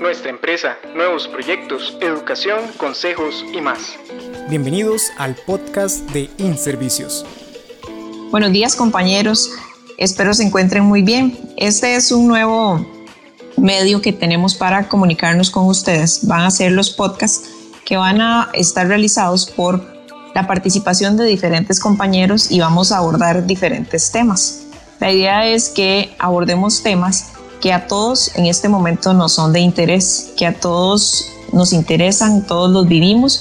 nuestra empresa, nuevos proyectos, educación, consejos y más. Bienvenidos al podcast de InServicios. Buenos días compañeros, espero se encuentren muy bien. Este es un nuevo medio que tenemos para comunicarnos con ustedes. Van a ser los podcasts que van a estar realizados por la participación de diferentes compañeros y vamos a abordar diferentes temas. La idea es que abordemos temas que a todos en este momento nos son de interés, que a todos nos interesan, todos los vivimos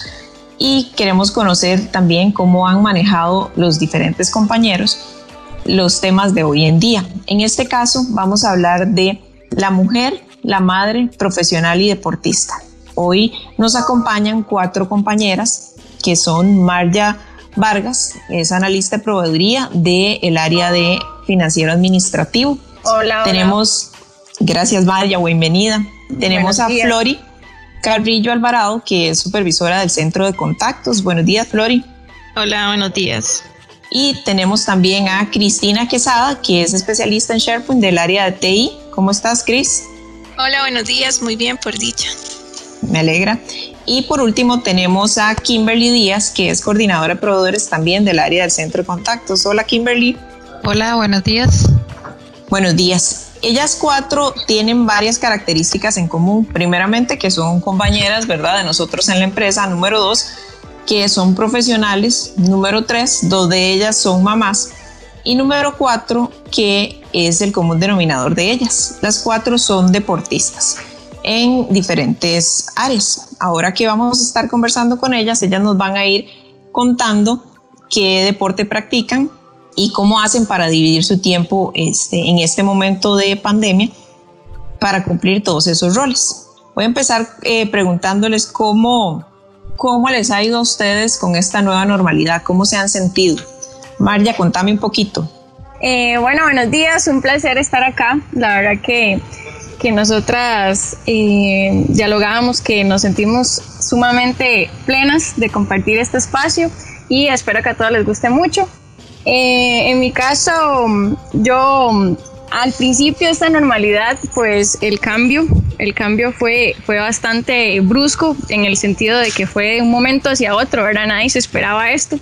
y queremos conocer también cómo han manejado los diferentes compañeros los temas de hoy en día. En este caso vamos a hablar de la mujer, la madre, profesional y deportista. Hoy nos acompañan cuatro compañeras que son Marja Vargas, es analista de proveeduría del área de financiero administrativo. Hola. Tenemos Gracias, María, bienvenida. Tenemos a Flori Carrillo Alvarado, que es supervisora del Centro de Contactos. Buenos días, Flori. Hola, buenos días. Y tenemos también a Cristina Quesada, que es especialista en SharePoint del área de TI. ¿Cómo estás, Cris? Hola, buenos días. Muy bien, por dicha. Me alegra. Y por último tenemos a Kimberly Díaz, que es coordinadora de proveedores también del área del Centro de Contactos. Hola, Kimberly. Hola, buenos días. Buenos días. Ellas cuatro tienen varias características en común. Primeramente, que son compañeras, ¿verdad?, de nosotros en la empresa. Número dos, que son profesionales. Número tres, dos de ellas son mamás. Y número cuatro, que es el común denominador de ellas. Las cuatro son deportistas en diferentes áreas. Ahora que vamos a estar conversando con ellas, ellas nos van a ir contando qué deporte practican, y cómo hacen para dividir su tiempo este, en este momento de pandemia para cumplir todos esos roles. Voy a empezar eh, preguntándoles cómo, cómo les ha ido a ustedes con esta nueva normalidad, cómo se han sentido. María, contame un poquito. Eh, bueno, buenos días, un placer estar acá. La verdad que, que nosotras eh, dialogábamos que nos sentimos sumamente plenas de compartir este espacio y espero que a todos les guste mucho. Eh, en mi caso, yo al principio esta normalidad, pues el cambio, el cambio fue, fue bastante brusco en el sentido de que fue de un momento hacia otro, ¿verdad? Nadie se esperaba esto.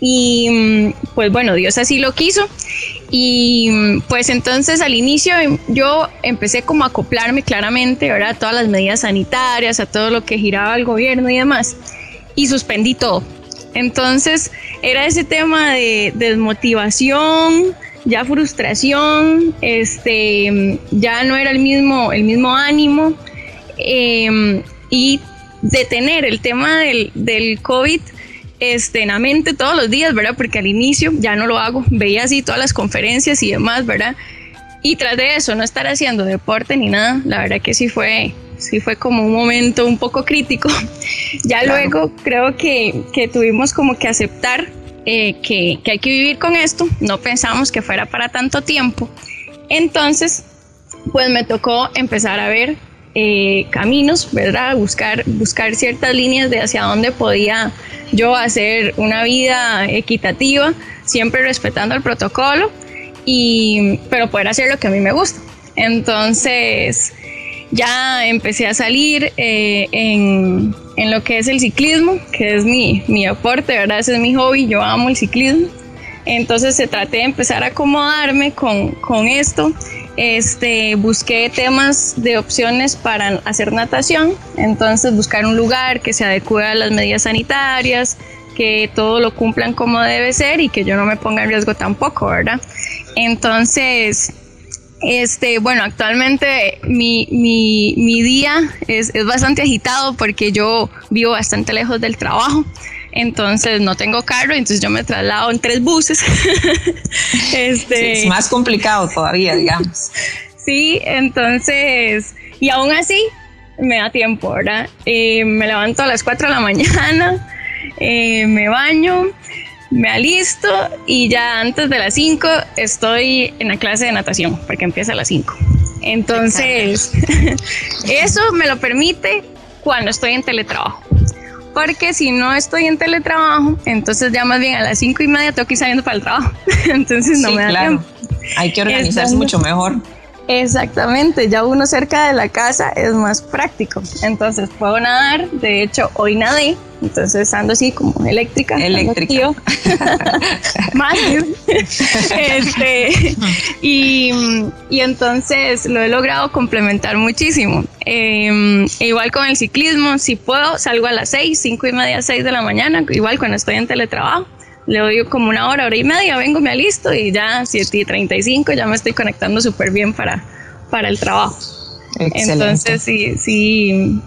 Y pues bueno, Dios así lo quiso. Y pues entonces al inicio yo empecé como a acoplarme claramente, ¿verdad? A todas las medidas sanitarias, a todo lo que giraba el gobierno y demás. Y suspendí todo. Entonces era ese tema de desmotivación, ya frustración, este, ya no era el mismo, el mismo ánimo em, y detener el tema del, COVID este, en la mente todos los días, ¿verdad? Porque al inicio ya no lo hago, veía así todas las conferencias y demás, ¿verdad? Y tras de eso, no estar haciendo deporte ni nada, la verdad que sí fue, sí fue como un momento un poco crítico. ya luego creo que, que, tuvimos como que aceptar eh, que, que, hay que vivir con esto, no pensamos que fuera para tanto tiempo. Entonces, pues me tocó empezar a ver eh, caminos, ¿verdad? Buscar, buscar ciertas líneas de hacia dónde podía yo hacer una vida equitativa, siempre respetando el protocolo, y, pero poder hacer lo que a mí me gusta. Entonces, ya empecé a salir eh, en, en, lo que es el ciclismo, que es mi, mi aporte, ¿verdad? Ese es mi hobby, yo amo el ciclismo. Entonces se traté de empezar a acomodarme con, con esto. Este, busqué temas de opciones para hacer natación, entonces buscar un lugar que se adecue a las medidas sanitarias, que todo lo cumplan como debe ser y que yo no me ponga en riesgo tampoco, ¿verdad? Entonces, este, bueno, actualmente mi, mi, mi día es, es, bastante agitado porque yo vivo bastante lejos del trabajo. Entonces no tengo carro, entonces yo me traslado en tres buses. este, es más complicado todavía, digamos. sí, entonces, y aún así me da tiempo, ¿verdad? Eh, me levanto a las 4 de la mañana, eh, me baño, me alisto y ya antes de las 5 estoy en la clase de natación, porque empieza a las 5. Entonces, eso me lo permite cuando estoy en teletrabajo. Porque si no estoy en teletrabajo, entonces ya más bien a las 5 y media tengo que ir saliendo para el trabajo. entonces no me da claro. tiempo. Hay que organizarse mucho mejor. Exactamente, ya uno cerca de la casa es más práctico. Entonces puedo nadar, de hecho hoy nadé, entonces ando así como eléctrica. Eléctrica. más. este, y, y, entonces lo he logrado complementar muchísimo. Em, igual con el ciclismo, si puedo, salgo a las seis, cinco y media, seis de la mañana, igual cuando estoy en teletrabajo le doy como una hora, hora y media, vengo, me alisto y ya 7 y 35 ya me estoy conectando súper bien para, para el trabajo. Entonces sí, sí,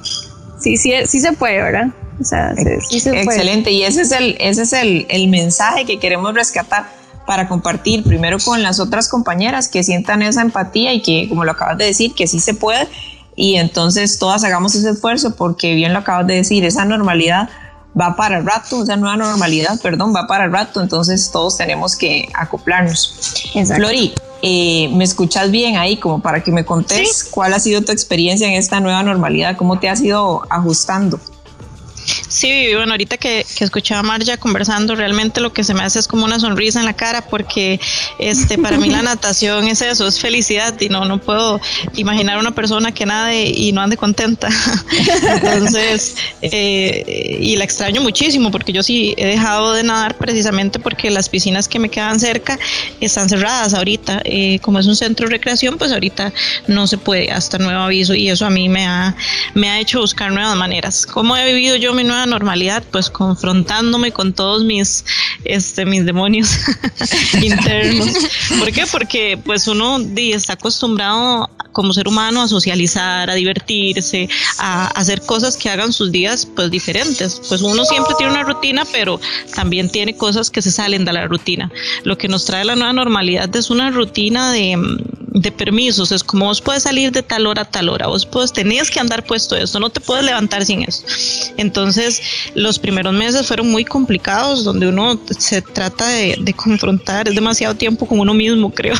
sí, sí, sí se puede, ¿verdad? O sea, sí, se puede. Excelente, y ese es, el, ese es el, el mensaje que queremos rescatar para compartir primero con las otras compañeras que sientan esa empatía y que, como lo acabas de decir, que sí se puede y entonces todas hagamos ese esfuerzo porque bien lo acabas de decir, esa normalidad va para el rato, esa nueva normalidad, perdón, va para el rato, entonces todos tenemos que acoplarnos. Flori, eh, ¿me escuchas bien ahí como para que me contes cuál ha sido tu experiencia en esta nueva normalidad? ¿Cómo te has ido ajustando? Sí, bueno, ahorita que, que escuchaba a Marja conversando, realmente lo que se me hace es como una sonrisa en la cara, porque este, para mí la natación es eso, es felicidad, y no, no puedo imaginar una persona que nade y no ande contenta. Entonces, eh, y la extraño muchísimo, porque yo sí he dejado de nadar precisamente porque las piscinas que me quedan cerca están cerradas ahorita. Eh, como es un centro de recreación, pues ahorita no se puede hasta nuevo aviso, y eso a mí me ha, me ha hecho buscar nuevas maneras. ¿Cómo he vivido yo mi nueva normalidad, pues confrontándome con todos mis, este, mis demonios internos. ¿Por qué? Porque pues uno está acostumbrado como ser humano a socializar, a divertirse, a, hacer cosas que hagan sus días pues diferentes. Pues uno siempre tiene una rutina, pero también tiene cosas que se salen de la rutina. Lo que nos trae la nueva normalidad es una rutina de, de permisos. Es como vos puedes salir de tal hora a tal hora, vos puedes, tenías que andar puesto esto, no te puedes levantar sin eso. Entonces, los primeros meses fueron muy complicados, donde uno se trata de, confrontar, es demasiado tiempo con uno mismo, creo.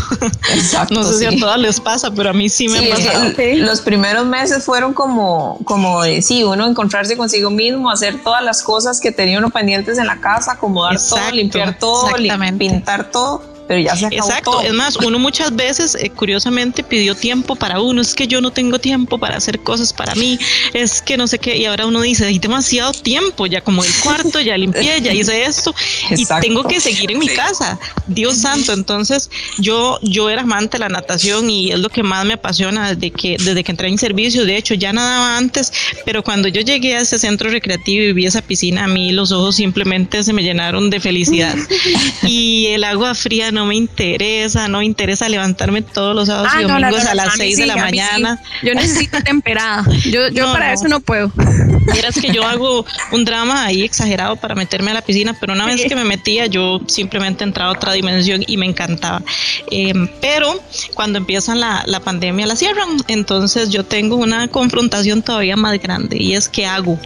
Exacto, no sé si a todas les pasa, pero a mí sí me pasa. Los primeros meses fueron como, como de, sí, uno encontrarse consigo mismo, hacer todas las cosas que tenía uno pendientes en la casa, acomodar todo, limpiar todo, pintar todo pero ya se acabó Exacto, es más, uno muchas veces, eh, curiosamente, pidió tiempo para uno, es que yo no tengo tiempo para hacer cosas para mí, es que no sé qué, y ahora uno dice, hay demasiado tiempo, ya como el cuarto, ya limpié, ya hice esto, y tengo que seguir en mi casa, Dios santo, entonces yo, yo era amante de la natación y es lo que más me apasiona desde que, desde que entré en servicio, de hecho ya nadaba antes, pero cuando yo llegué a ese centro recreativo y vi esa piscina, a mí los ojos simplemente se me llenaron de felicidad, y el agua fría no no me interesa, no me interesa levantarme todos los sábados y ah, domingos a las 6 de la mañana. Yo necesito temperada. Yo, yo para eso no puedo. Vieras que yo hago un drama ahí exagerado para meterme a la piscina, pero una vez que me metía, yo simplemente entraba a otra dimensión y me encantaba. Em, pero cuando empiezan la, la pandemia la cierran, entonces yo tengo una confrontación todavía más grande y es que hago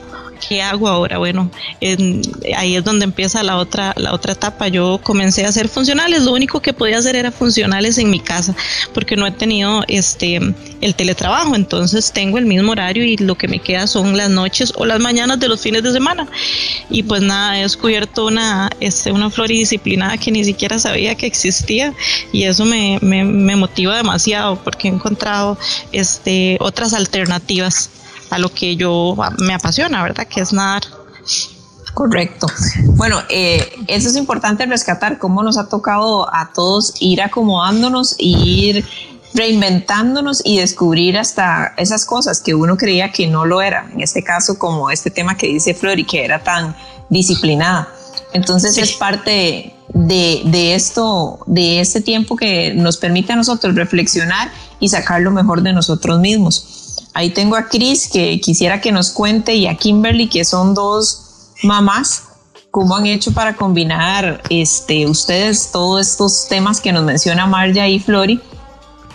¿qué hago ahora? Bueno, ahí es donde empieza la otra, la otra etapa. Yo comencé a hacer funcionales, lo único que podía hacer era funcionales en mi casa, porque no he tenido este el teletrabajo, entonces tengo el mismo horario y lo que me queda son las noches o las mañanas de los fines de semana. Y pues nada, he descubierto una, este, una floridisciplinada que ni siquiera sabía que existía y eso me, me, me motiva demasiado porque he encontrado este, otras alternativas a lo que yo me apasiona, ¿verdad? Que es nadar. Correcto. Bueno, eh, eso es importante rescatar, cómo nos ha tocado a todos ir acomodándonos e ir reinventándonos y descubrir hasta esas cosas que uno creía que no lo era. En este caso, como este tema que dice Flori, que era tan disciplinada. Entonces es parte de, de, esto, de este tiempo que nos permite a nosotros reflexionar y sacar lo mejor de nosotros mismos. Ahí tengo a Chris que quisiera que nos cuente y a Kimberly que son dos mamás. ¿Cómo han hecho para combinar este, ustedes todos estos temas que nos menciona Marja y Flori?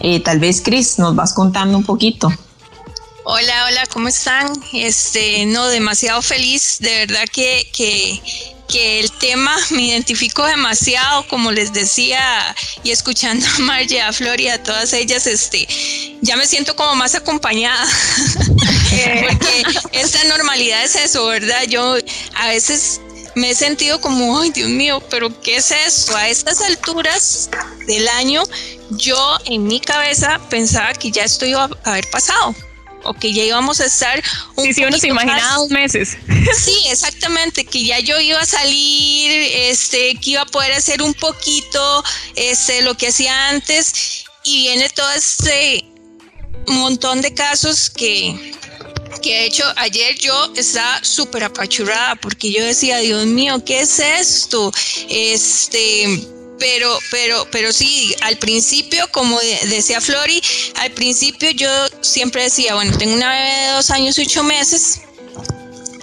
Eh, tal vez Chris nos vas contando un poquito. Hola, hola, ¿cómo están? Este, no, demasiado feliz, de verdad que, que que el tema me identifico demasiado, como les decía, y escuchando a Marge, a Flori, a todas ellas, este, ya me siento como más acompañada, porque esta normalidad es eso, ¿verdad? Yo a veces me he sentido como, ay Dios mío, pero ¿qué es esto? A estas alturas del año, yo en mi cabeza pensaba que ya esto iba a haber pasado o que ya íbamos a estar un sí, uno se imaginaba meses. Sí, exactamente, que ya yo iba a salir, este, que iba a poder hacer un poquito este, lo que hacía antes y viene todo este montón de casos que, que de hecho ayer yo estaba súper apachurrada porque yo decía, Dios mío, ¿qué es esto? Este, pero, pero, pero sí, al principio, como decía Flori, al principio yo siempre decía, bueno, tengo una bebé de dos años y ocho meses,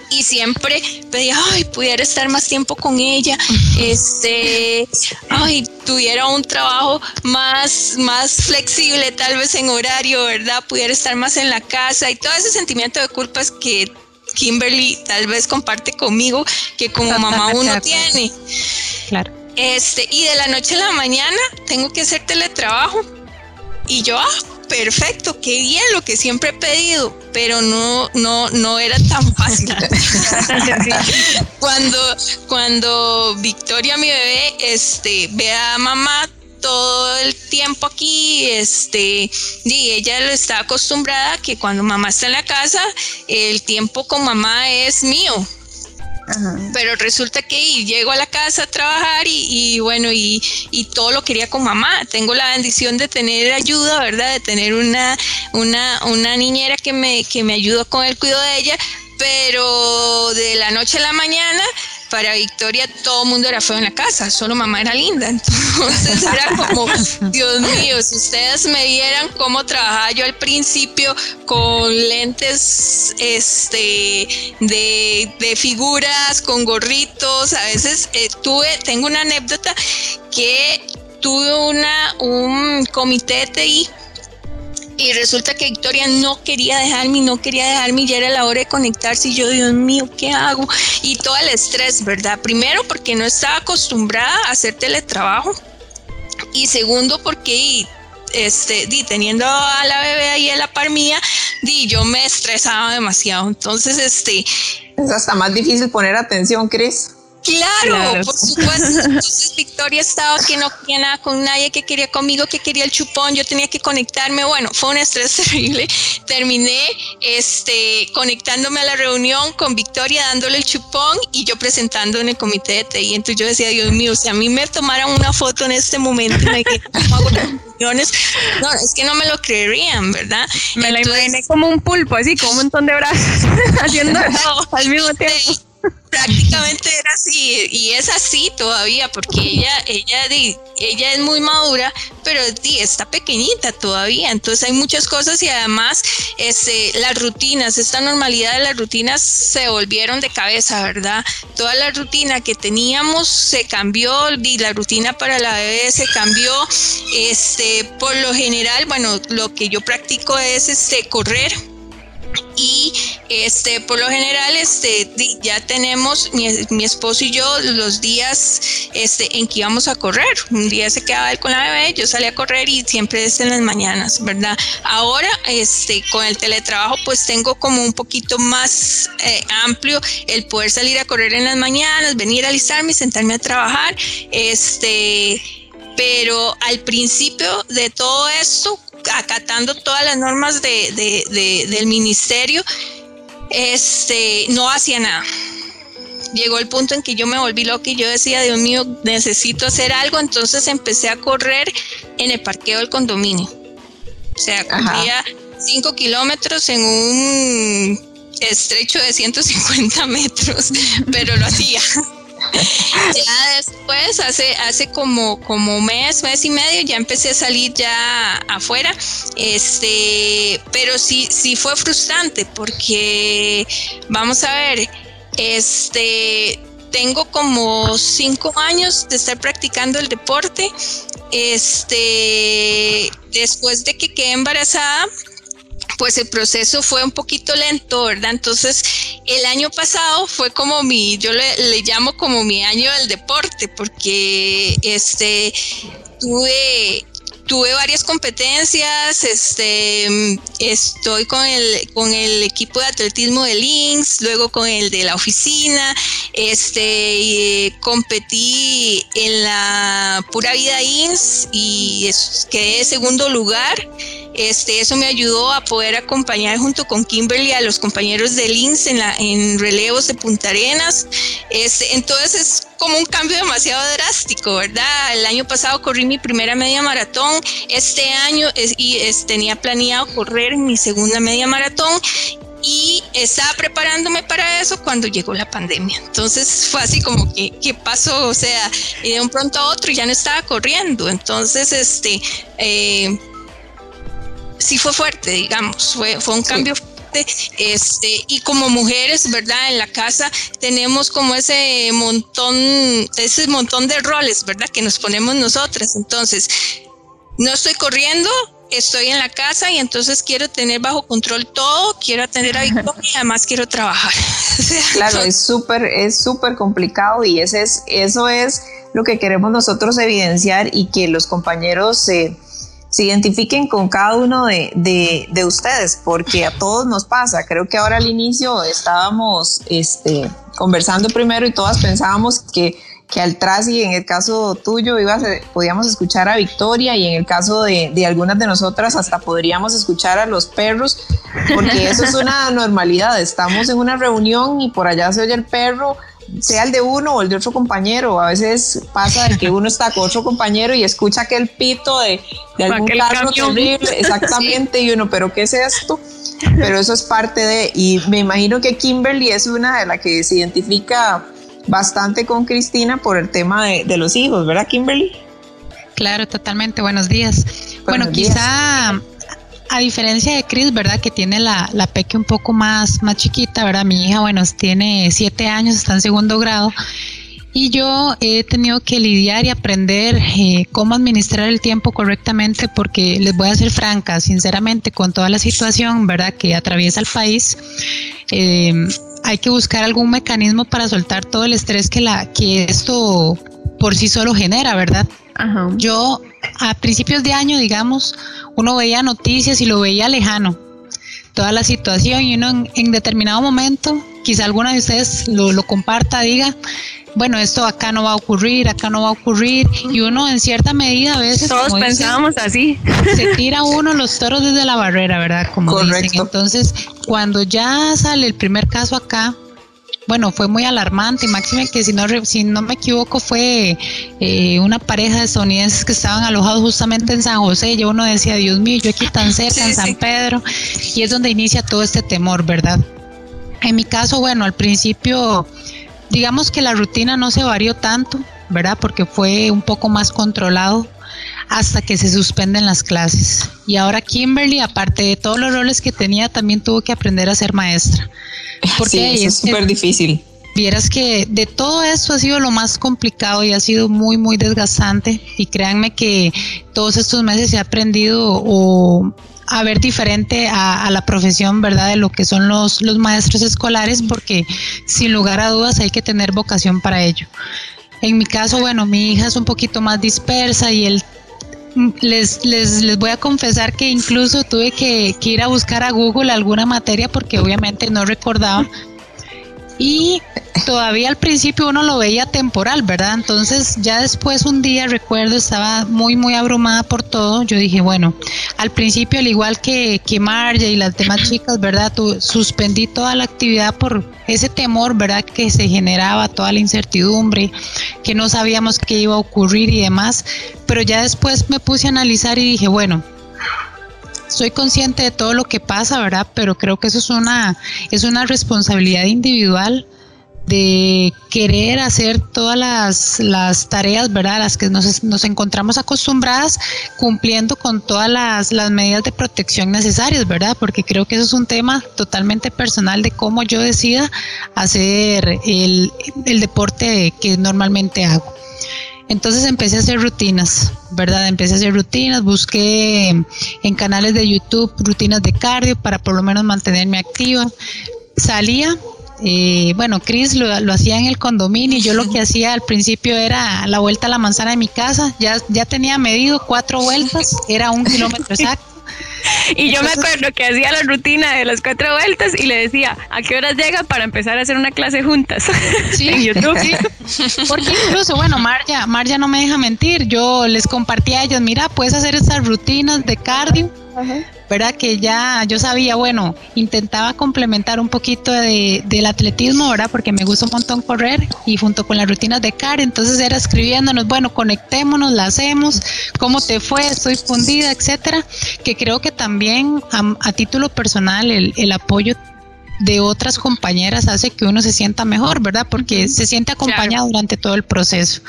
y siempre pedía, ay, pudiera estar más tiempo con ella, este, ay, tuviera un trabajo más, más flexible, tal vez en horario, ¿verdad? Pudiera estar más en la casa y todo ese sentimiento de culpas que Kimberly tal vez comparte conmigo, que como mamá uno tiene. Claro. Este, y de la noche a la mañana tengo que hacer teletrabajo. Y yo, ah, perfecto, qué bien, lo que siempre he pedido, pero no, no, no era tan fácil. cuando, cuando Victoria, mi bebé, este, ve a mamá todo el tiempo aquí, este, y ella lo está acostumbrada que cuando mamá está en la casa, el tiempo con mamá es mío. Pero resulta que llego a la casa a trabajar y, bueno, y, todo lo quería con mamá. Tengo la bendición de tener ayuda, ¿verdad? De tener una, una, una niñera que me, que me ayuda con el cuidado de ella, pero de la noche a la mañana para Victoria todo el mundo era feo en la casa, solo mamá era linda. Entonces era como, Dios mío, si ustedes me vieran cómo trabajaba yo al principio con lentes este, de, figuras, con gorritos, a veces eh, tuve, tengo una anécdota que tuve una, un comité de TI y resulta que Victoria no quería dejarme, no quería dejarme, ya era la hora de conectarse y yo, Dios mío, ¿qué hago? Y todo el estrés, ¿verdad? Primero porque no estaba acostumbrada a hacer teletrabajo y segundo porque este, teniendo a la bebé ahí en la par mía, di, yo me estresaba demasiado. Entonces, este... Es hasta más difícil poner atención, Cris. Claro, por supuesto. Entonces Victoria estaba que no quería nada con nadie, que quería conmigo, que quería el chupón, yo tenía que conectarme. Bueno, fue un estrés terrible. Terminé este, conectándome a la reunión con Victoria, dándole el chupón y yo presentando en el comité de TI. Entonces yo decía, Dios mío, si a mí me tomaran una foto en este momento, me no, es que no me lo creerían, ¿verdad? Me la imaginé como un pulpo, así, como un montón de brazos, haciendo todo al mismo tiempo prácticamente era así y es así todavía porque ella ella ella es muy madura pero está pequeñita todavía. Entonces hay muchas cosas y además este las rutinas esta normalidad de las rutinas se volvieron de cabeza verdad toda la rutina que teníamos se cambió y la rutina para la bebé se cambió. Este por lo general bueno lo que yo practico es este correr y este por lo general este ya tenemos mi, esposo y yo los días este en que íbamos a correr. Un día se quedaba él con la bebé yo salía a correr y siempre es en las mañanas verdad ahora este con el teletrabajo pues tengo como un poquito más eh, amplio el poder salir a correr en las mañanas venir a alistarme sentarme a trabajar este pero al principio de todo esto acatando todas las normas de, del ministerio, este, no hacía nada. Llegó el punto en que yo me volví loca y yo decía, Dios mío, necesito hacer algo. Entonces empecé a correr en el parqueo del condominio. O sea, corría 5 kilómetros en un estrecho de 150 metros, pero lo hacía ya después, hace, hace como, como mes, mes y medio, ya empecé a salir ya afuera. Este, pero sí, sí fue frustrante porque, vamos a ver, este, tengo como cinco años de estar practicando el deporte. Este, después de que quedé embarazada, pues el proceso fue un poquito lento, ¿verdad? Entonces, el año pasado fue como mi, yo le, llamo como mi año del deporte, porque este tuve tuve varias competencias, este, estoy con el, con el equipo de atletismo de Links, luego con el de la oficina, este, competí en la Pura Vida INS y quedé segundo lugar. Este, eso me ayudó a poder acompañar junto con Kimberly a los compañeros de Links en, en relevos de Punta Arenas. Este, entonces es como un cambio demasiado drástico, ¿verdad? El año pasado corrí mi primera media maratón, este año y tenía planeado correr mi segunda media maratón y estaba preparándome para eso cuando llegó la pandemia. Entonces fue así como que, ¿qué pasó? O sea, y de un pronto a otro ya no estaba corriendo. Entonces, este, eh, sí fue fuerte, digamos, fue, fue un cambio fuerte. Este, y como mujeres, ¿verdad? En la casa tenemos como ese montón, ese montón de roles, ¿verdad? Que nos ponemos nosotras. Entonces, no estoy corriendo, estoy en la casa y entonces quiero tener bajo control todo, quiero atender a Victoria y además quiero trabajar. claro, es súper, es súper complicado y ese es, eso es lo que queremos nosotros evidenciar y que los compañeros se, se identifiquen con cada uno de, de, de, ustedes, porque a todos nos pasa. Creo que ahora al inicio estábamos este, conversando primero y todas pensábamos que que al y en el caso tuyo ibas, podíamos escuchar a Victoria y en el caso de, de, algunas de nosotras hasta podríamos escuchar a los perros, porque eso es una normalidad. Estamos en una reunión y por allá se oye el perro, sea el de uno o el de otro compañero. A veces pasa de que uno está con otro compañero y escucha aquel pito de, de algún carro terrible, exactamente, y uno, pero ¿qué es esto? Pero eso es parte de, y me imagino que Kimberly es una de las que se identifica bastante con Cristina por el tema de, los hijos, ¿verdad, Kimberly? Claro, totalmente. Buenos días. bueno, quizá a diferencia de Cris, ¿verdad? Que tiene la, la peque un poco más, más chiquita, ¿verdad? Mi hija, bueno, tiene siete años, está en segundo grado. Y yo he tenido que lidiar y aprender eh, cómo administrar el tiempo correctamente porque les voy a ser franca, sinceramente, con toda la situación, ¿verdad? Que atraviesa el país. Eh, hay que buscar algún mecanismo para soltar todo el estrés que, la, que esto por sí solo genera, ¿verdad? Yo a principios de año, digamos, uno veía noticias y lo veía lejano, toda la situación y uno en, determinado momento, quizá alguna de ustedes lo, lo comparta, diga, bueno, esto acá no va a ocurrir, acá no va a ocurrir, y uno en cierta medida a veces... Todos pensábamos así. Se tira uno los toros desde la barrera, ¿verdad? Como Correcto. dicen. Entonces, cuando ya sale el primer caso acá, bueno, fue muy alarmante, máxime que si no, si no me equivoco fue eh, una pareja de estadounidenses que estaban alojados justamente en San José y uno decía, Dios mío, yo aquí tan cerca, en San Pedro, y es donde inicia todo este temor, ¿verdad? En mi caso, bueno, al principio digamos que la rutina no se varió tanto, ¿verdad? Porque fue un poco más controlado hasta que se suspenden las clases. Y ahora Kimberly, aparte de todos los roles que tenía, también tuvo que aprender a ser maestra. Porque sí, es súper difícil. Vieras que de todo esto ha sido lo más complicado y ha sido muy, muy desgastante. Y créanme que todos estos meses he aprendido o a ver diferente a, la profesión, ¿verdad? De lo que son los, los maestros escolares, porque sin lugar a dudas hay que tener vocación para ello. En mi caso, bueno, mi hija es un poquito más dispersa y él les, les, les voy a confesar que incluso tuve que, que ir a buscar a Google alguna materia porque obviamente no recordaba y todavía al principio uno lo veía temporal, ¿verdad? Entonces ya después un día recuerdo estaba muy muy abrumada por todo, yo dije, bueno, al principio al igual que, que Marja y las demás chicas, ¿verdad? suspendí toda la actividad por ese temor, ¿verdad? Que se generaba, toda la incertidumbre, que no sabíamos qué iba a ocurrir y demás, pero ya después me puse a analizar y dije, bueno, soy consciente de todo lo que pasa, ¿verdad? Pero creo que eso es una, es una responsabilidad individual de querer hacer todas las, las tareas, ¿verdad? Las que nos, nos, encontramos acostumbradas cumpliendo con todas las, las, medidas de protección necesarias, ¿verdad? Porque creo que eso es un tema totalmente personal de cómo yo decida hacer el, el deporte que normalmente hago. Entonces empecé a hacer rutinas, ¿verdad? Empecé a hacer rutinas, busqué en canales de YouTube rutinas de cardio para por lo menos mantenerme activa. Salía Eh, bueno, Chris lo, lo, hacía en el condominio. Yo lo que hacía al principio era la vuelta a la manzana de mi casa. Ya, ya tenía medido cuatro vueltas, era un kilómetro exacto. Y yo me acuerdo que hacía la rutina de las cuatro vueltas y le decía, ¿a qué horas llega para empezar a hacer una clase juntas? Sí, en YouTube. Porque incluso, bueno, Marja, Marja no me deja mentir, yo les compartí a ellos, mira, puedes hacer estas rutinas de cardio. ¿Verdad? Que ya yo sabía, bueno, intentaba complementar un poquito de, del atletismo, ¿verdad? Porque me gusta un montón correr y junto con las rutinas de CAR, entonces era escribiéndonos, bueno, conectémonos, la hacemos, cómo te fue, estoy fundida, etcétera, que creo que también a, a título personal el, el apoyo de otras compañeras hace que uno se sienta mejor, ¿verdad? Porque se siente acompañado durante todo el proceso.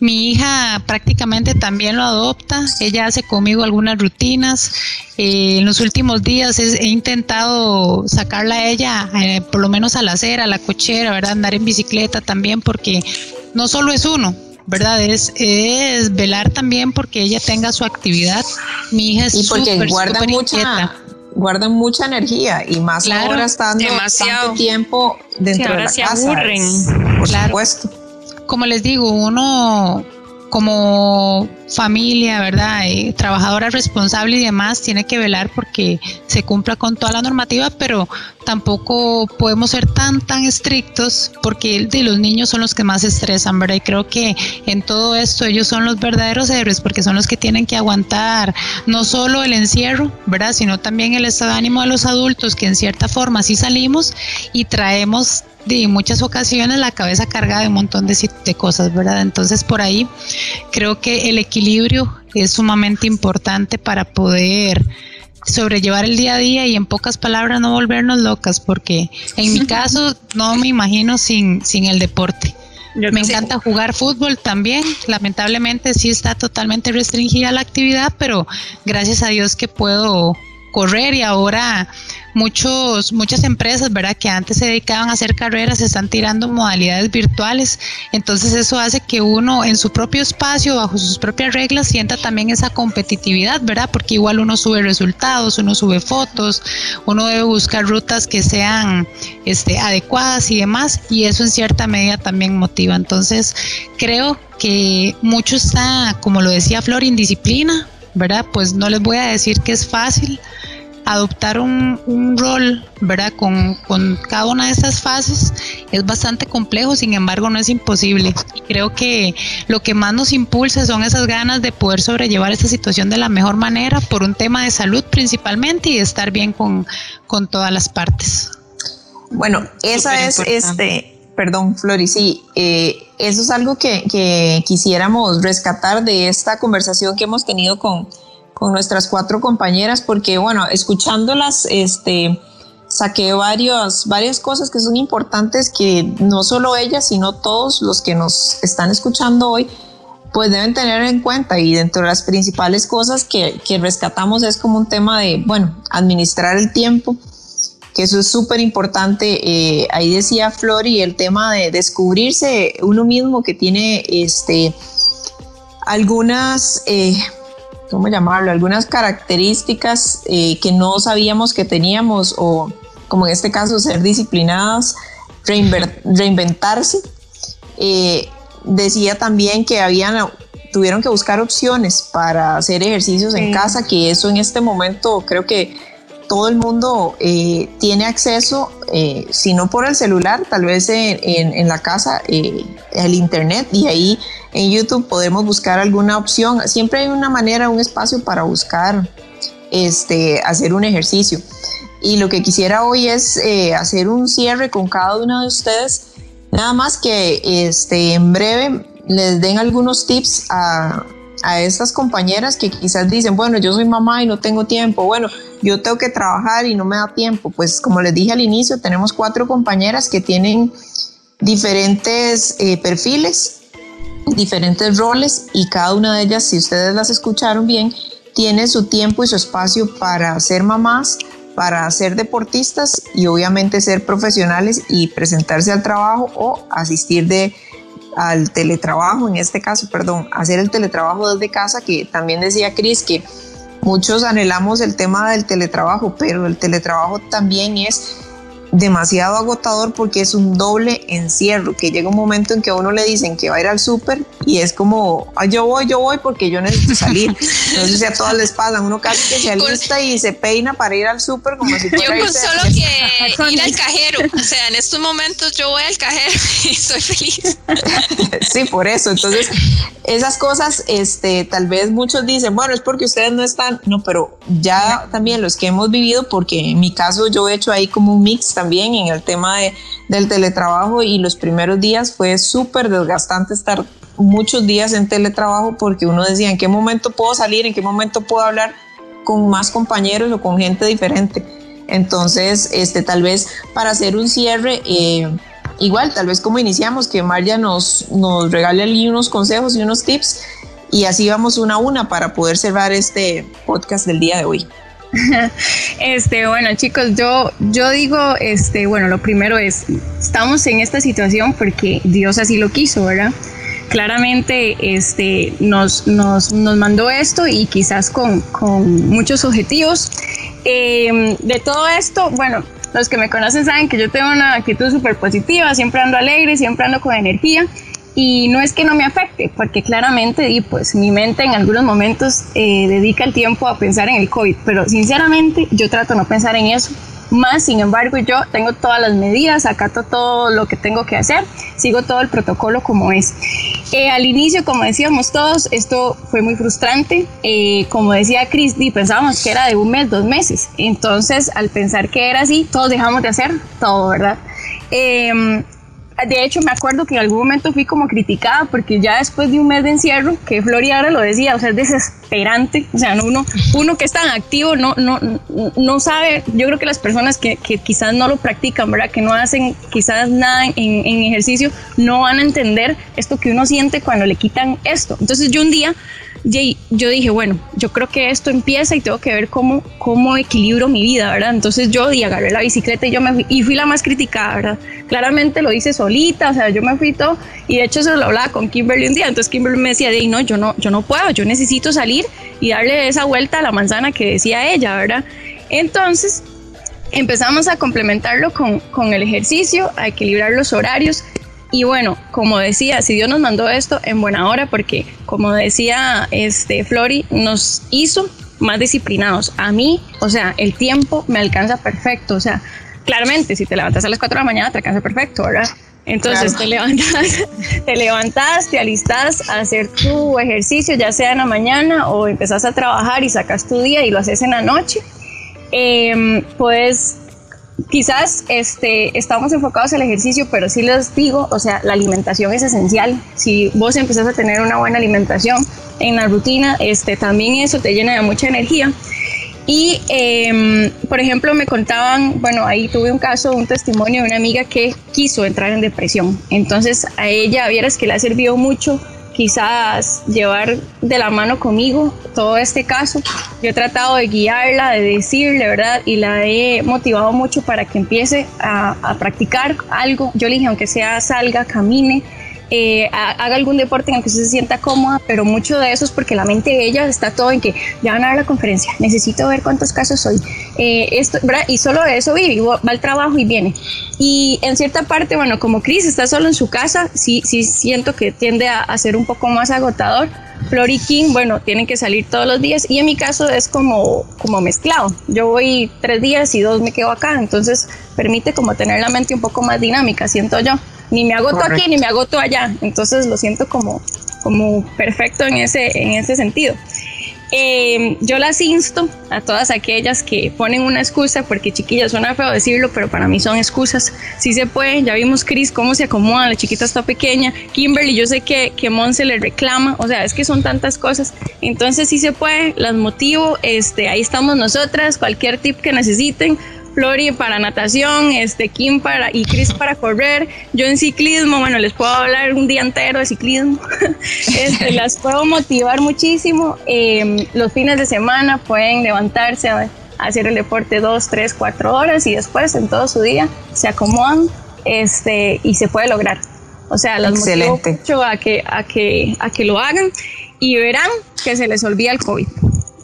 Mi hija prácticamente también lo adopta, ella hace conmigo algunas rutinas. Eh, en los últimos días he intentado sacarla a ella, eh, por lo menos a la acera, a la cochera, ¿verdad? Andar en bicicleta también, porque no solo es uno, ¿verdad? Es, es velar también porque ella tenga su actividad. Mi hija es y porque guarda mucha guardan mucha energía y más ahora estando tanto tiempo dentro de la casa. Aburren. por supuesto. Como les digo, uno como familia, ¿verdad? Eh, trabajadora responsable y demás, tiene que velar porque se cumpla con toda la normativa, pero tampoco podemos ser tan, tan estrictos porque de los niños son los que más estresan, ¿verdad? Y creo que en todo esto ellos son los verdaderos héroes porque son los que tienen que aguantar no solo el encierro, ¿verdad? Sino también el estado de ánimo de los adultos que en cierta forma sí salimos y traemos de muchas ocasiones la cabeza cargada de un montón de, de, cosas, ¿verdad? Entonces por ahí creo que el equilibrio es sumamente importante para poder sobrellevar el día a día y en pocas palabras no volvernos locas, porque en mi caso no me imagino sin, sin el deporte. me encanta jugar fútbol también. Lamentablemente sí está totalmente restringida la actividad, pero gracias a Dios que puedo correr y ahora muchos, muchas empresas, ¿verdad? Que antes se dedicaban a hacer carreras, se están tirando modalidades virtuales. Entonces eso hace que uno en su propio espacio, bajo sus propias reglas, sienta también esa competitividad, ¿verdad? Porque igual uno sube resultados, uno sube fotos, uno debe buscar rutas que sean este, adecuadas y demás. Y eso en cierta medida también motiva. Entonces creo que mucho está, como lo decía Flor, indisciplina, ¿verdad? Pues no les voy a decir que es fácil adoptar un, rol, ¿verdad? Con, cada una de estas fases es bastante complejo, sin embargo no es imposible. Y creo que lo que más nos impulsa son esas ganas de poder sobrellevar esta situación de la mejor manera por un tema de salud principalmente y de estar bien con, todas las partes. Bueno, esa es este perdón, Flori, sí, eh, eso es algo que, quisiéramos rescatar de esta conversación que hemos tenido con, nuestras cuatro compañeras, porque bueno, escuchándolas, este, saqué varias cosas que son importantes que no solo ellas, sino todos los que nos están escuchando hoy, pues deben tener en cuenta. Y dentro de las principales cosas que, que rescatamos es como un tema de, bueno, administrar el tiempo, que eso es súper importante. Eh, ahí decía Flori el tema de descubrirse uno mismo que tiene este, algunas, eh, ¿cómo llamarlo? Algunas características eh, que no sabíamos que teníamos o como en este caso ser disciplinadas, reinventarse. decía también que habían tuvieron que buscar opciones para hacer ejercicios en casa, que eso en este momento creo que todo el mundo eh, tiene acceso, eh, si no por el celular, tal vez en, la casa, eh, el internet y ahí en YouTube podemos buscar alguna opción. Siempre hay una manera, un espacio para buscar, este, hacer un ejercicio. Y lo que quisiera hoy es hacer un cierre con cada uno de ustedes, nada más que este, en breve les den algunos tips a, a estas compañeras que quizás dicen, bueno, yo soy mamá y no tengo tiempo, bueno, yo tengo que trabajar y no me da tiempo. Pues como les dije al inicio, tenemos cuatro compañeras que tienen diferentes eh, perfiles, diferentes roles y cada una de ellas, si ustedes las escucharon bien, tiene su tiempo y su espacio para ser mamás, para ser deportistas y obviamente ser profesionales y presentarse al trabajo o asistir de al teletrabajo, en este caso, perdón, hacer el teletrabajo desde casa, que también decía Cris que muchos anhelamos el tema del teletrabajo, pero el teletrabajo también es demasiado agotador porque es un doble encierro, que llega un momento en que a uno le dicen que va a ir al súper y es como, yo voy, yo voy porque yo necesito salir. Entonces a todas les pasan, uno casi que se alista y se peina para ir al súper como si fuera Yo con solo que ir al cajero, o sea, en estos momentos yo voy al cajero y estoy feliz. sí, por eso. Entonces, esas cosas, este, tal vez muchos dicen, bueno, es porque ustedes no están, no, pero ya también los que hemos vivido, porque en mi caso yo he hecho ahí como un mix también en el tema de, del teletrabajo y los primeros días fue súper desgastante estar muchos días en teletrabajo porque uno decía en qué momento puedo salir, en qué momento puedo hablar con más compañeros o con gente diferente. Entonces, este, tal vez para hacer un cierre, eh, igual, tal vez como iniciamos, que María nos, nos regale allí unos consejos y unos tips y así vamos una a una para poder cerrar este podcast del día de hoy. Este, bueno, chicos, yo, yo digo, este, bueno, lo primero es, estamos en esta situación porque Dios así lo quiso, ¿verdad? Claramente este, nos, nos, nos mandó esto y quizás con, con muchos objetivos. Em, de todo esto, bueno, los que me conocen saben que yo tengo una actitud súper positiva, siempre ando alegre, siempre ando con energía y no es que no me afecte, porque claramente y pues mi mente en algunos momentos eh, dedica el tiempo a pensar en el COVID, pero sinceramente yo trato no pensar en eso. Más, sin embargo, yo tengo todas las medidas, acato todo lo que tengo que hacer, sigo todo el protocolo como es. Eh, al inicio, como decíamos todos, esto fue muy frustrante. Eh, como decía Chris, pensábamos que era de un mes, dos meses. Entonces, al pensar que era así, todos dejamos de hacer todo, ¿verdad? Eh, de hecho, me acuerdo que en algún momento fui como criticada porque ya después de un mes de encierro, que Flori ahora lo decía, o sea, es desesperante. O sea, uno, uno que es tan activo no, no, no sabe, yo creo que las personas que, que quizás no lo practican, ¿verdad? Que no hacen quizás nada en, en ejercicio, no van a entender esto que uno siente cuando le quitan esto. Entonces yo un día yo dije, bueno, yo creo que esto empieza y tengo que ver cómo, cómo equilibro mi vida, ¿verdad? Entonces yo di, agarré la bicicleta y yo me fui, y fui la más criticada, ¿verdad? Claramente lo hice solita, o sea, yo me fui todo, y de hecho se lo hablaba con Kimberly un día, entonces Kimberly me decía, de, no, yo no, yo no puedo, yo necesito salir y darle esa vuelta a la manzana que decía ella, ¿verdad? Entonces empezamos a complementarlo con, con el ejercicio, a equilibrar los horarios y bueno, como decía, si Dios nos mandó esto en buena hora, porque como decía este Flori, nos hizo más disciplinados. A mí, o sea, el tiempo me alcanza perfecto. O sea, claramente, si te levantas a las 4 de la mañana, te alcanza perfecto, ¿verdad? Entonces te levantas, te levantas, te alistas a hacer tu ejercicio, ya sea en la mañana o empezás a trabajar y sacas tu día y lo haces en la noche. Eh, puedes quizás este, estamos enfocados en el ejercicio, pero sí les digo, o sea, la alimentación es esencial. Si vos empezás a tener una buena alimentación en la rutina, este, también eso te llena de mucha energía. Y, em, por ejemplo, me contaban, bueno, ahí tuve un caso, un testimonio de una amiga que quiso entrar en depresión. Entonces, a ella, vieras que le ha servido mucho quizás llevar de la mano conmigo todo este caso. Yo he tratado de guiarla, de decirle, ¿verdad? Y la he motivado mucho para que empiece a, a practicar algo. Yo le dije, aunque sea salga, camine, eh, haga algún deporte en el que se sienta cómoda, pero mucho de eso es porque la mente de ella está todo en que ya van a dar la conferencia, necesito ver cuántos casos soy. Eh, esto, y solo de eso vive, va al trabajo y viene. Y en cierta parte, bueno, como Chris está solo en su casa, sí, sí siento que tiende a, a ser un poco más agotador. Flori King, bueno, tienen que salir todos los días y en mi caso es como, como mezclado. Yo voy tres días y dos me quedo acá, entonces permite como tener la mente un poco más dinámica, siento yo ni me agoto aquí ni me agoto allá. Entonces lo siento como, como perfecto en ese, en ese sentido. Eh, yo las insto a todas aquellas que ponen una excusa, porque chiquillas suena feo decirlo, pero para mí son excusas. Si se puede, ya vimos Chris cómo se acomoda, la chiquita está pequeña. Kimberly, yo sé que, que Mon se le reclama, o sea, es que son tantas cosas. Entonces, si se puede, las motivo. Este, ahí estamos nosotras, cualquier tip que necesiten Flori para natación, este, Kim para, y Chris para correr. Yo en ciclismo, bueno, les puedo hablar un día entero de ciclismo. este, las puedo motivar muchísimo. Em, los fines de semana pueden levantarse a, hacer el deporte dos, tres, cuatro horas y después en todo su día se acomodan este, y se puede lograr. O sea, los motivo mucho a que, a, que, a que lo hagan y verán que se les olvida el COVID.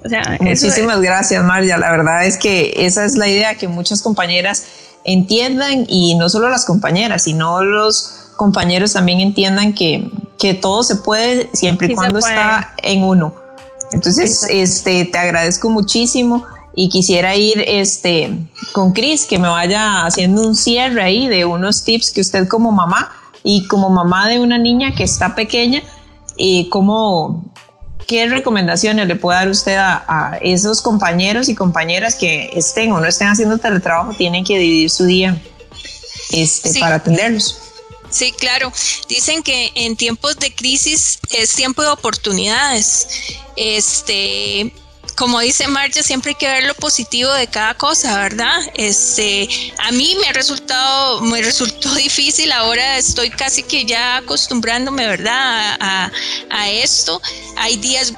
O sea, Muchísimas gracias, María. La verdad es que esa es la idea, que muchas compañeras entiendan y no solo las compañeras, sino los compañeros también entiendan que, que todo se puede siempre y cuando está en uno. Entonces, este, te agradezco muchísimo y quisiera ir este, con Cris, que me vaya haciendo un cierre ahí de unos tips que usted como mamá y como mamá de una niña que está pequeña, y cómo, ¿qué recomendaciones le puede dar usted a, esos compañeros y compañeras que estén o no estén haciendo teletrabajo, tienen que dividir su día este, para atenderlos? Sí, claro. Dicen que en tiempos de crisis es tiempo de oportunidades. Este, como dice Marcia, siempre hay que ver lo positivo de cada cosa, ¿verdad? Este, a mí me ha resultado, me resultó difícil, ahora estoy casi que ya acostumbrándome, ¿verdad? A, a esto. Hay días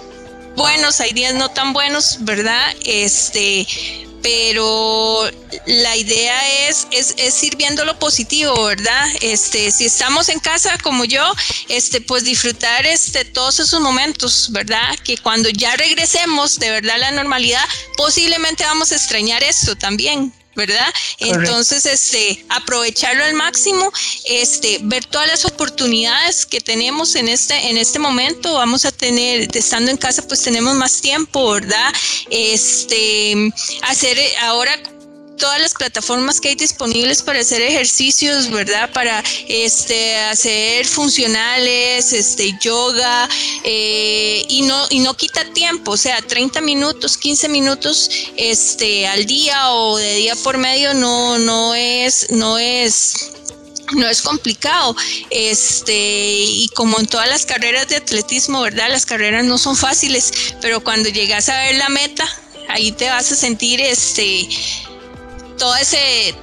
buenos, hay días no tan buenos, ¿verdad? Este, pero la idea es, es, ir viendo lo positivo, ¿verdad? Este, si estamos en casa como yo, este, pues disfrutar este, todos esos momentos, ¿verdad? Que cuando ya regresemos de verdad a la normalidad, posiblemente vamos a extrañar esto también, ¿verdad? Entonces, este, aprovecharlo al máximo, este, ver todas las oportunidades que tenemos en este, en este momento, vamos a tener, estando en casa, pues tenemos más tiempo, ¿verdad? Este, hacer ahora todas las plataformas que hay disponibles para hacer ejercicios, ¿verdad? Para este, hacer funcionales, este, yoga, eh, y, no, y no quita tiempo, o sea, 30 minutos, 15 minutos este, al día o de día por medio no, no es, no es no es complicado. Este, y como en todas las carreras de atletismo, ¿verdad? Las carreras no son fáciles, pero cuando llegas a ver la meta, ahí te vas a sentir este todo ese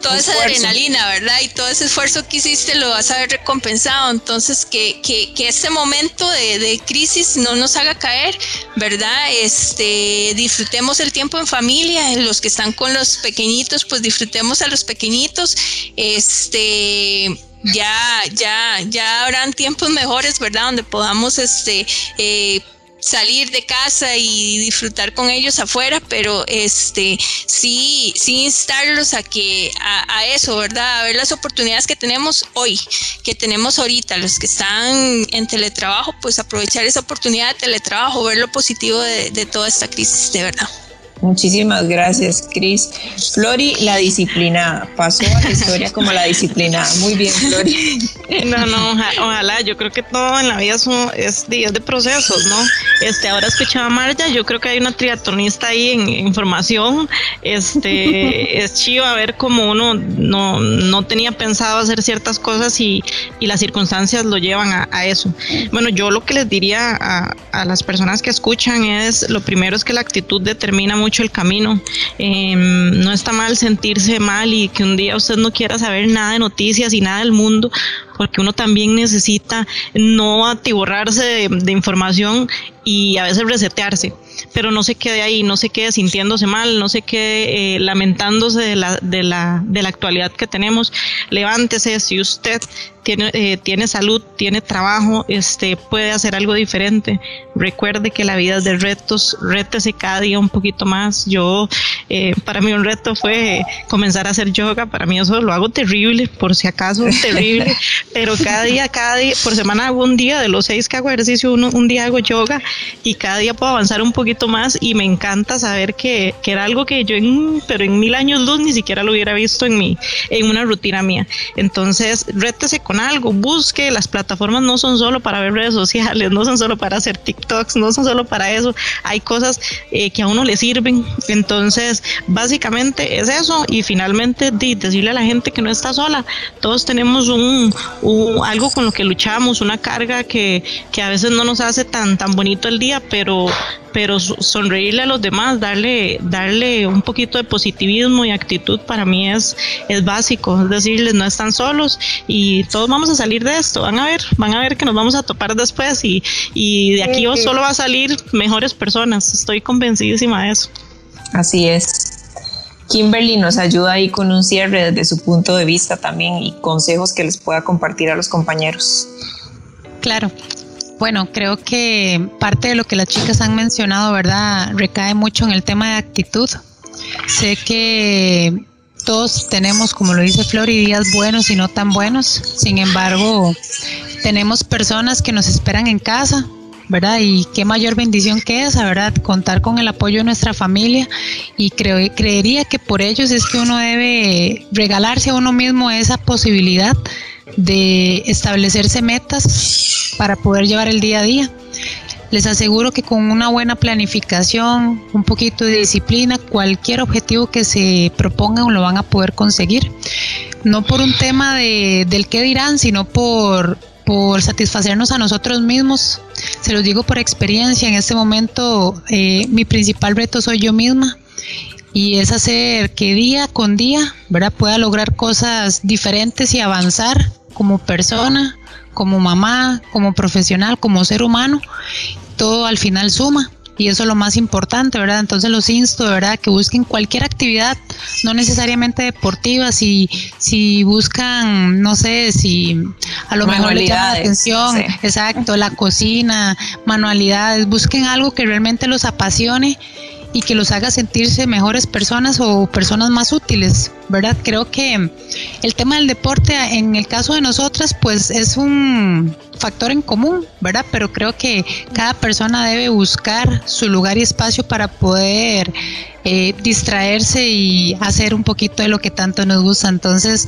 toda esa adrenalina, ¿verdad? Y todo ese esfuerzo que hiciste lo vas a ver recompensado. Entonces, que, que, que este momento de, de, crisis no nos haga caer, ¿verdad? Este, disfrutemos el tiempo en familia, los que están con los pequeñitos, pues disfrutemos a los pequeñitos. Este, ya, ya, ya habrán tiempos mejores, ¿verdad? Donde podamos, este, eh, salir de casa y disfrutar con ellos afuera, pero este sí, sí instarlos a que a, eso, ¿verdad? A ver las oportunidades que tenemos hoy, que tenemos ahorita, los que están en teletrabajo, pues aprovechar esa oportunidad de teletrabajo, ver lo positivo de, de toda esta crisis, de verdad. Muchísimas gracias, Cris. Flori, la disciplinada. Pasó a la historia como la disciplinada. Muy bien, Flori. No, no, ojalá. Yo creo que todo en la vida es, días de procesos, ¿no? Este, ahora escuchaba a Marja, yo creo que hay una triatlonista ahí en, información. Este, es chido a ver cómo uno no, no tenía pensado hacer ciertas cosas y, y las circunstancias lo llevan a, a, eso. Bueno, yo lo que les diría a, a las personas que escuchan es, lo primero es que la actitud determina mucho mucho el camino. Em, no está mal sentirse mal y que un día usted no quiera saber nada de noticias y nada del mundo, porque uno también necesita no atiborrarse de, de información y a veces resetearse pero no se quede ahí, no se quede sintiéndose mal, no se quede eh, lamentándose de la, de, la, de la actualidad que tenemos. Levántese, si usted tiene, eh, tiene salud, tiene trabajo, este, puede hacer algo diferente. Recuerde que la vida es de retos, rétese cada día un poquito más. Yo, eh, para mí un reto fue comenzar a hacer yoga, para mí eso lo hago terrible, por si acaso terrible, pero cada día, cada día, por semana hago un día, de los seis que hago ejercicio, uno, un día hago yoga y cada día puedo avanzar un poquito más y me encanta saber que, que, era algo que yo en, pero en mil años luz ni siquiera lo hubiera visto en mi, en una rutina mía. Entonces, rétese con algo, busque, las plataformas no son solo para ver redes sociales, no son solo para hacer TikToks, no son solo para eso, hay cosas eh, que a uno le sirven. Entonces, básicamente es eso y finalmente decirle a la gente que no está sola, todos tenemos un, un, algo con lo que luchamos, una carga que, que a veces no nos hace tan, tan bonito el día, pero pero sonreírle a los demás, darle, darle un poquito de positivismo y actitud para mí es, es básico, es decirles no están solos y todos vamos a salir de esto, van a ver, van a ver que nos vamos a topar después y, y de aquí solo va a salir mejores personas, estoy convencidísima de eso. Así es. Kimberly nos ayuda ahí con un cierre desde su punto de vista también y consejos que les pueda compartir a los compañeros. Claro, Bueno, creo que parte de lo que las chicas han mencionado, ¿verdad? Recae mucho en el tema de actitud. Sé que todos tenemos, como lo dice Flor, días buenos y no tan buenos. Sin embargo, tenemos personas que nos esperan en casa, ¿verdad? Y qué mayor bendición que esa, ¿verdad? Contar con el apoyo de nuestra familia y creo, creería que por ellos es que uno debe regalarse a uno mismo esa posibilidad de establecerse metas para poder llevar el día a día. Les aseguro que con una buena planificación, un poquito de disciplina, cualquier objetivo que se propongan lo van a poder conseguir. No por un tema de, del qué dirán, sino por, por satisfacernos a nosotros mismos. Se los digo por experiencia, en este momento eh, mi principal reto soy yo misma y es hacer que día con día ¿verdad? pueda lograr cosas diferentes y avanzar como persona, como mamá, como profesional, como ser humano, todo al final suma. Y eso es lo más importante, ¿verdad? Entonces los insto, ¿verdad? Que busquen cualquier actividad, no necesariamente deportiva, si, si buscan, no sé, si a lo mejor les llama la atención, exacto, la cocina, manualidades, busquen algo que realmente los apasione y que los haga sentirse mejores personas o personas más útiles, ¿verdad? Creo que el tema del deporte en el caso de nosotras pues es un factor en común, ¿verdad? Pero creo que cada persona debe buscar su lugar y espacio para poder eh, distraerse y hacer un poquito de lo que tanto nos gusta. Entonces,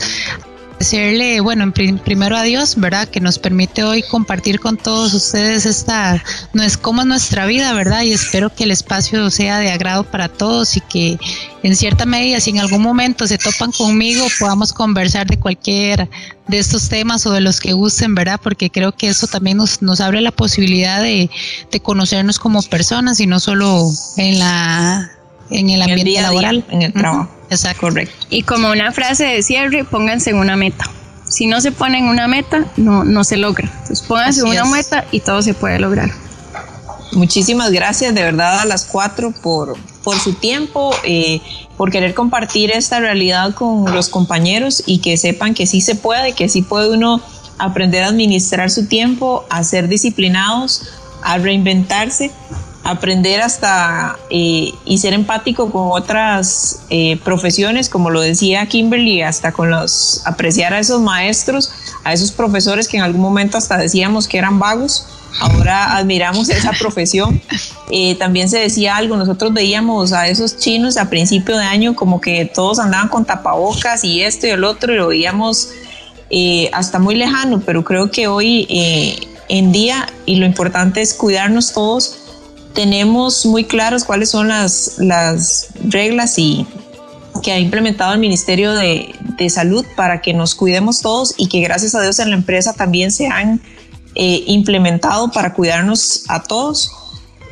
agradecerle, bueno, en primero a Dios, ¿verdad? Que nos permite hoy compartir con todos ustedes esta, no es como nuestra vida, ¿verdad? Y espero que el espacio sea de agrado para todos y que en cierta medida, si en algún momento se topan conmigo, podamos conversar de cualquier de estos temas o de los que gusten, ¿verdad? Porque creo que eso también nos, nos abre la posibilidad de, de conocernos como personas y no solo en la en el ambiente laboral, en el trabajo. Exacto. Correcto. Y como una frase de cierre, pónganse en una meta. Si no se ponen una meta, no, no se logra. Entonces pónganse una meta y todo se puede lograr. Muchísimas gracias de verdad a las cuatro por, por su tiempo, eh, por querer compartir esta realidad con los compañeros y que sepan que sí se puede, que sí puede uno aprender a administrar su tiempo, a ser disciplinados, a reinventarse aprender hasta eh, y ser empático con otras eh, profesiones, como lo decía Kimberly, hasta con los apreciar a esos maestros, a esos profesores que en algún momento hasta decíamos que eran vagos, ahora admiramos esa profesión. Eh, también se decía algo, nosotros veíamos a esos chinos a principio de año como que todos andaban con tapabocas y esto y el otro y lo veíamos hasta muy lejano, pero creo que hoy en día y lo importante es cuidarnos todos tenemos muy claros cuáles son las, las reglas y que ha implementado el Ministerio de, de, Salud para que nos cuidemos todos y que gracias a Dios en la empresa también se han eh, implementado para cuidarnos a todos.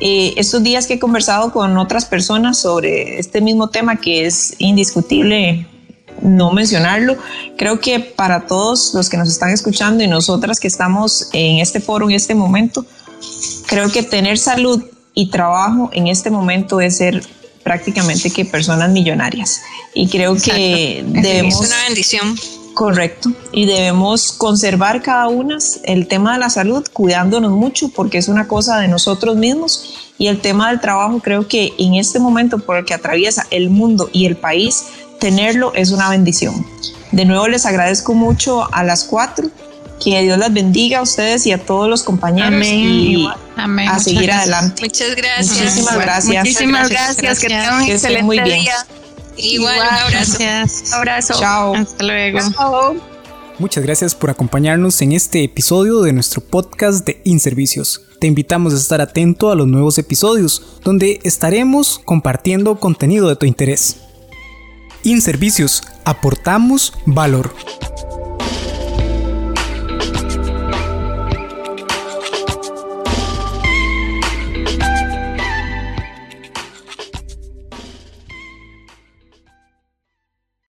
Eh, estos días que he conversado con otras personas sobre este mismo tema que es indiscutible no mencionarlo, creo que para todos los que nos están escuchando y nosotras que estamos en este foro en este momento, creo que tener salud y trabajo en este momento es ser prácticamente que personas millonarias. Y creo que debemos... Es una bendición. Correcto. Y debemos conservar cada una el tema de la salud, cuidándonos mucho, porque es una cosa de nosotros mismos. Y el tema del trabajo, creo que en este momento por el que atraviesa el mundo y el país, tenerlo es una bendición. De nuevo les agradezco mucho a las cuatro que Dios las bendiga a ustedes y a todos los compañeros y a seguir adelante. Muchas gracias. Muchísimas gracias. Muchísimas gracias. Que tengan un excelente muy bien. día. Igual, un abrazo. Gracias. Abrazo. Chao. Hasta luego. Muchas gracias por acompañarnos en este episodio de nuestro podcast de Inservicios. Te invitamos a estar atento a los nuevos episodios, donde estaremos compartiendo contenido de tu interés. Inservicios, aportamos valor.